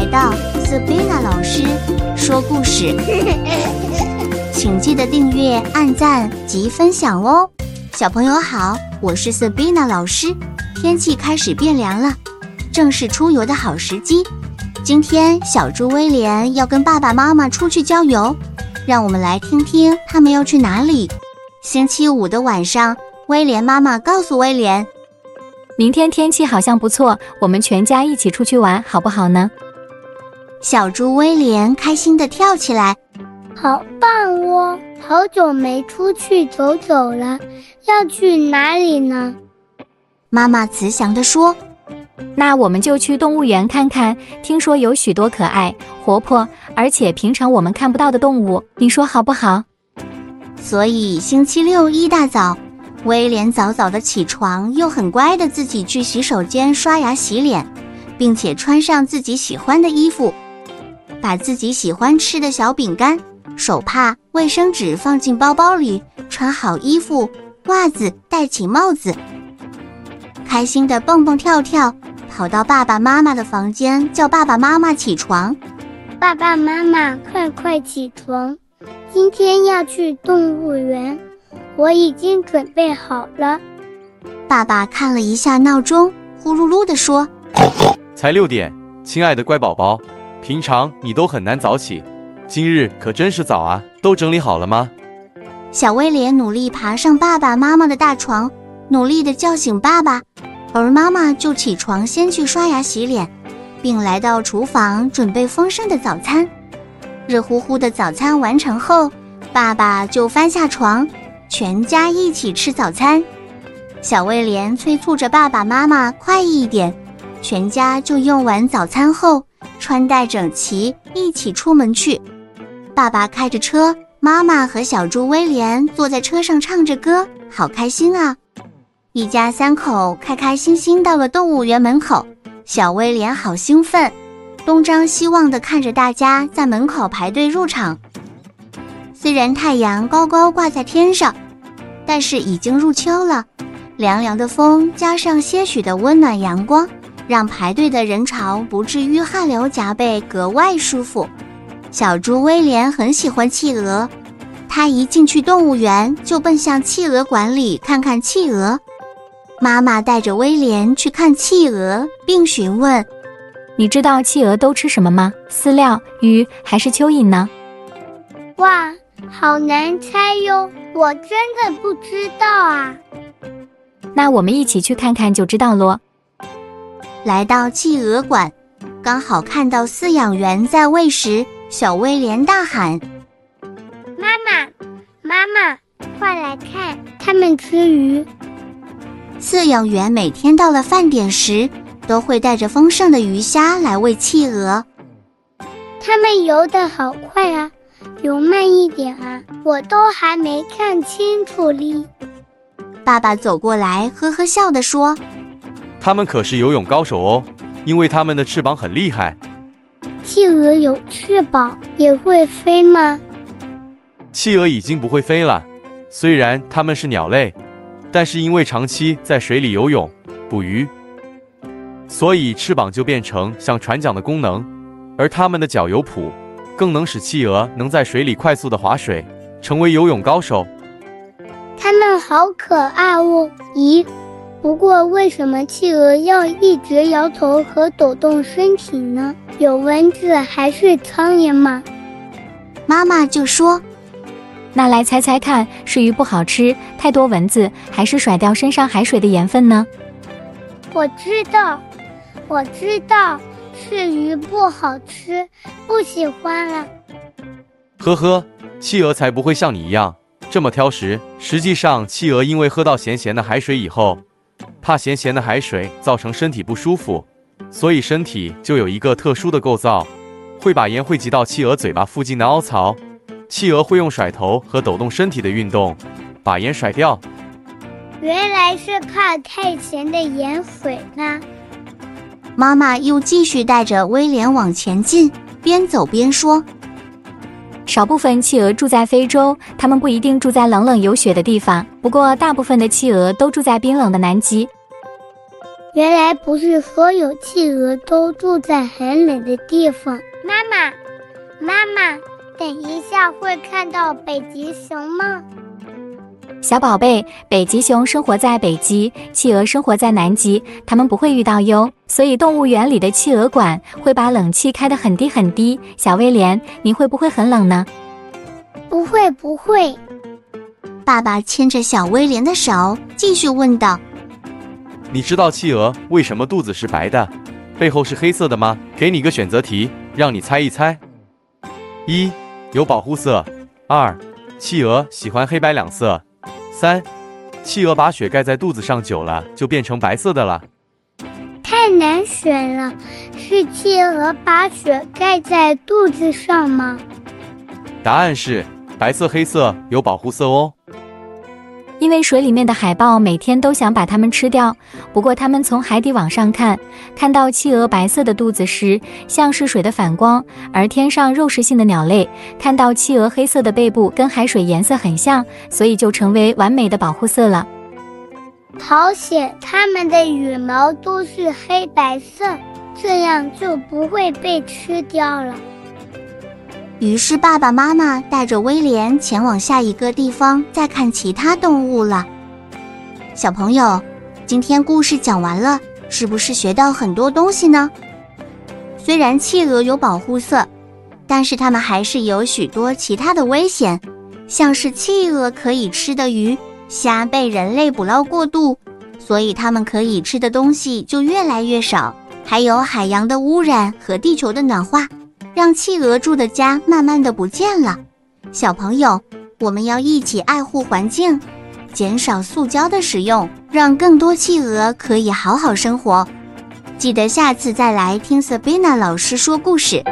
来到 Sabina 老师说故事，请记得订阅、按赞及分享哦。小朋友好，我是 Sabina 老师。天气开始变凉了，正是出游的好时机。今天小猪威廉要跟爸爸妈妈出去郊游，让我们来听听他们要去哪里。星期五的晚上，威廉妈妈告诉威廉。明天天气好像不错，我们全家一起出去玩，好不好呢？小猪威廉开心地跳起来，好棒哦！好久没出去走走了，要去哪里呢？妈妈慈祥地说：“那我们就去动物园看看，听说有许多可爱、活泼，而且平常我们看不到的动物，你说好不好？”所以星期六一大早。威廉早早的起床，又很乖的自己去洗手间刷牙洗脸，并且穿上自己喜欢的衣服，把自己喜欢吃的小饼干、手帕、卫生纸放进包包里，穿好衣服、袜子，戴起帽子，开心的蹦蹦跳跳，跑到爸爸妈妈的房间，叫爸爸妈妈起床。爸爸妈妈，快快起床，今天要去动物园。我已经准备好了。爸爸看了一下闹钟，呼噜噜地说：“才六点，亲爱的乖宝宝，平常你都很难早起，今日可真是早啊！都整理好了吗？”小威廉努力爬上爸爸妈妈的大床，努力地叫醒爸爸，而妈妈就起床先去刷牙洗脸，并来到厨房准备丰盛的早餐。热乎乎的早餐完成后，爸爸就翻下床。全家一起吃早餐，小威廉催促着爸爸妈妈快一点。全家就用完早餐后，穿戴整齐，一起出门去。爸爸开着车，妈妈和小猪威廉坐在车上唱着歌，好开心啊！一家三口开开心心到了动物园门口，小威廉好兴奋，东张西望地看着大家在门口排队入场。虽然太阳高高挂在天上，但是已经入秋了，凉凉的风加上些许的温暖阳光，让排队的人潮不至于汗流浃背，格外舒服。小猪威廉很喜欢企鹅，他一进去动物园就奔向企鹅馆里看看企鹅。妈妈带着威廉去看企鹅，并询问：“你知道企鹅都吃什么吗？饲料、鱼还是蚯蚓呢？”哇！好难猜哟，我真的不知道啊。那我们一起去看看就知道咯。来到企鹅馆，刚好看到饲养员在喂食，小威廉大喊：“妈妈，妈妈，快来看，他们吃鱼。”饲养员每天到了饭点时，都会带着丰盛的鱼虾来喂企鹅。它们游得好快啊！游慢一点啊，我都还没看清楚哩。爸爸走过来，呵呵笑地说：“他们可是游泳高手哦，因为他们的翅膀很厉害。”企鹅有翅膀也会飞吗？企鹅已经不会飞了，虽然它们是鸟类，但是因为长期在水里游泳、捕鱼，所以翅膀就变成像船桨的功能，而它们的脚有蹼。更能使企鹅能在水里快速的划水，成为游泳高手。它们好可爱哦！咦，不过为什么企鹅要一直摇头和抖动身体呢？有蚊子还是苍蝇吗？妈妈就说：“那来猜猜看，是鱼不好吃，太多蚊子，还是甩掉身上海水的盐分呢？”我知道，我知道。是鱼不好吃，不喜欢了。呵呵，企鹅才不会像你一样这么挑食。实际上，企鹅因为喝到咸咸的海水以后，怕咸咸的海水造成身体不舒服，所以身体就有一个特殊的构造，会把盐汇集到企鹅嘴巴附近的凹槽。企鹅会用甩头和抖动身体的运动，把盐甩掉。原来是怕太咸的盐水呢。妈妈又继续带着威廉往前进，边走边说：“少部分企鹅住在非洲，它们不一定住在冷冷有雪的地方。不过，大部分的企鹅都住在冰冷的南极。”原来不是所有企鹅都住在很冷的地方。妈妈，妈妈，等一下会看到北极熊吗？小宝贝，北极熊生活在北极，企鹅生活在南极，它们不会遇到哟。所以动物园里的企鹅馆会把冷气开得很低很低。小威廉，你会不会很冷呢？不会，不会。爸爸牵着小威廉的手，继续问道：“你知道企鹅为什么肚子是白的，背后是黑色的吗？给你个选择题，让你猜一猜：一、有保护色；二、企鹅喜欢黑白两色。”三，企鹅把雪盖在肚子上久了，就变成白色的了。太难选了，是企鹅把雪盖在肚子上吗？答案是白色、黑色有保护色哦。因为水里面的海豹每天都想把它们吃掉。不过，它们从海底往上看，看到企鹅白色的肚子时，像是水的反光；而天上肉食性的鸟类看到企鹅黑色的背部，跟海水颜色很像，所以就成为完美的保护色了。好险，它们的羽毛都是黑白色，这样就不会被吃掉了。于是，爸爸妈妈带着威廉前往下一个地方，再看其他动物了。小朋友，今天故事讲完了，是不是学到很多东西呢？虽然企鹅有保护色，但是它们还是有许多其他的危险，像是企鹅可以吃的鱼、虾被人类捕捞过度，所以它们可以吃的东西就越来越少。还有海洋的污染和地球的暖化。让企鹅住的家慢慢的不见了，小朋友，我们要一起爱护环境，减少塑胶的使用，让更多企鹅可以好好生活。记得下次再来听 Sabina 老师说故事。